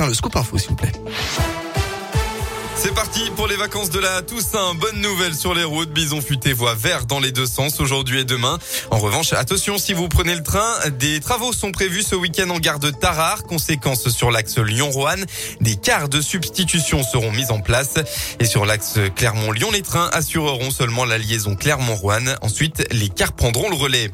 Le scoop info, s'il vous plaît. C'est parti pour les vacances de la Toussaint. Bonne nouvelle sur les routes. Bison futé voie vert dans les deux sens aujourd'hui et demain. En revanche, attention si vous prenez le train, des travaux sont prévus ce week-end en gare de Tarare. Conséquence sur l'axe Lyon-Roanne, des cars de substitution seront mis en place. Et sur l'axe Clermont-Lyon, les trains assureront seulement la liaison Clermont-Roanne. Ensuite, les cars prendront le relais.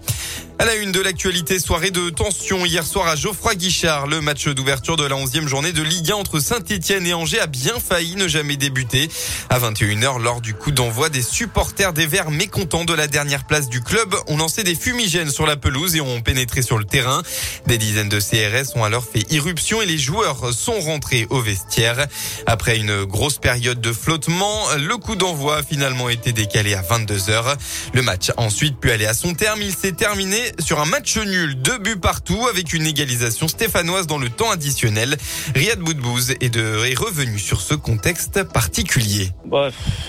À la une de l'actualité, soirée de tension hier soir à Geoffroy Guichard. Le match d'ouverture de la 11e journée de Ligue 1 entre Saint-Etienne et Angers a bien failli ne jamais débuter. À 21h, lors du coup d'envoi, des supporters des Verts mécontents de la dernière place du club ont lancé des fumigènes sur la pelouse et ont pénétré sur le terrain. Des dizaines de CRS ont alors fait irruption et les joueurs sont rentrés au vestiaire. Après une grosse période de flottement, le coup d'envoi a finalement été décalé à 22h. Le match a ensuite pu aller à son terme. Il s'est terminé sur un match nul, deux buts partout avec une égalisation stéphanoise dans le temps additionnel. Riyad Boudbouz est, de, est revenu sur ce contexte particulier. Bah,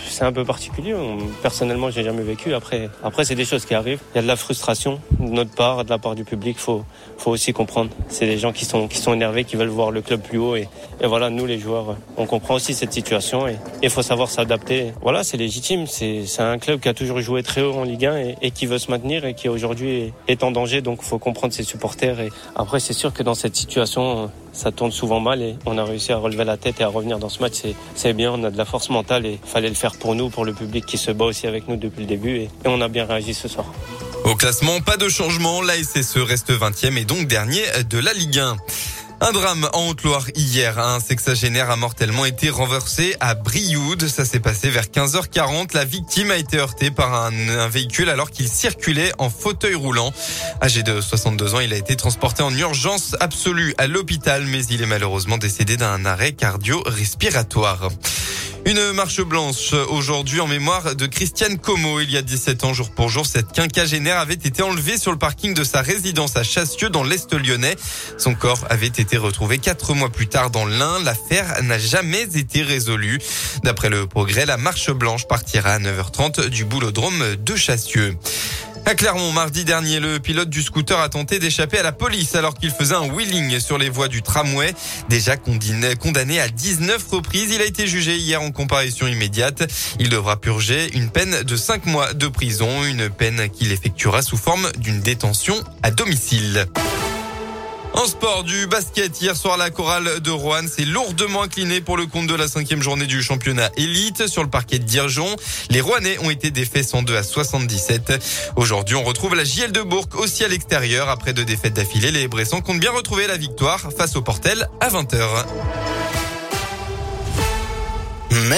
c'est un peu particulier. Personnellement, j'ai jamais vécu. Après, après, c'est des choses qui arrivent. Il y a de la frustration de notre part, de la part du public. Faut, faut aussi comprendre. C'est des gens qui sont, qui sont énervés, qui veulent voir le club plus haut. Et, voilà, nous, les joueurs, on comprend aussi cette situation et il faut savoir s'adapter. Voilà, c'est légitime. C'est, c'est un club qui a toujours joué très haut en Ligue 1 et, et qui veut se maintenir et qui aujourd'hui est en danger. Donc, il faut comprendre ses supporters. Et après, c'est sûr que dans cette situation, ça tourne souvent mal et on a réussi à relever la tête et à revenir dans ce match. C'est, bien. On a de la force mentale et fallait le faire pour nous, pour le public qui se bat aussi avec nous depuis le début. Et, et on a bien réagi ce soir. Au classement, pas de changement. La SSE reste 20e et donc dernier de la Ligue 1. Un drame en Haute-Loire hier. Un sexagénaire a mortellement été renversé à Brioude. Ça s'est passé vers 15h40. La victime a été heurtée par un, un véhicule alors qu'il circulait en fauteuil roulant. Âgé de 62 ans, il a été transporté en urgence absolue à l'hôpital, mais il est malheureusement décédé d'un arrêt cardio-respiratoire. Une marche blanche aujourd'hui en mémoire de Christiane Como. Il y a 17 ans, jour pour jour, cette quinquagénaire avait été enlevée sur le parking de sa résidence à Chassieux dans l'Est lyonnais. Son corps avait été retrouvé quatre mois plus tard dans l'Ain. L'affaire n'a jamais été résolue. D'après le progrès, la marche blanche partira à 9h30 du boulodrome de Chassieux. À Clermont, mardi dernier, le pilote du scooter a tenté d'échapper à la police alors qu'il faisait un wheeling sur les voies du tramway. Déjà condamné à 19 reprises, il a été jugé hier en comparution immédiate. Il devra purger une peine de 5 mois de prison, une peine qu'il effectuera sous forme d'une détention à domicile. En sport, du basket, hier soir, la chorale de Rouen s'est lourdement inclinée pour le compte de la cinquième journée du championnat élite sur le parquet de Dirjon. Les Rouennais ont été défaits 102 à 77. Aujourd'hui, on retrouve la JL de Bourg aussi à l'extérieur. Après deux défaites d'affilée, les Bressans comptent bien retrouver la victoire face au Portel à 20h.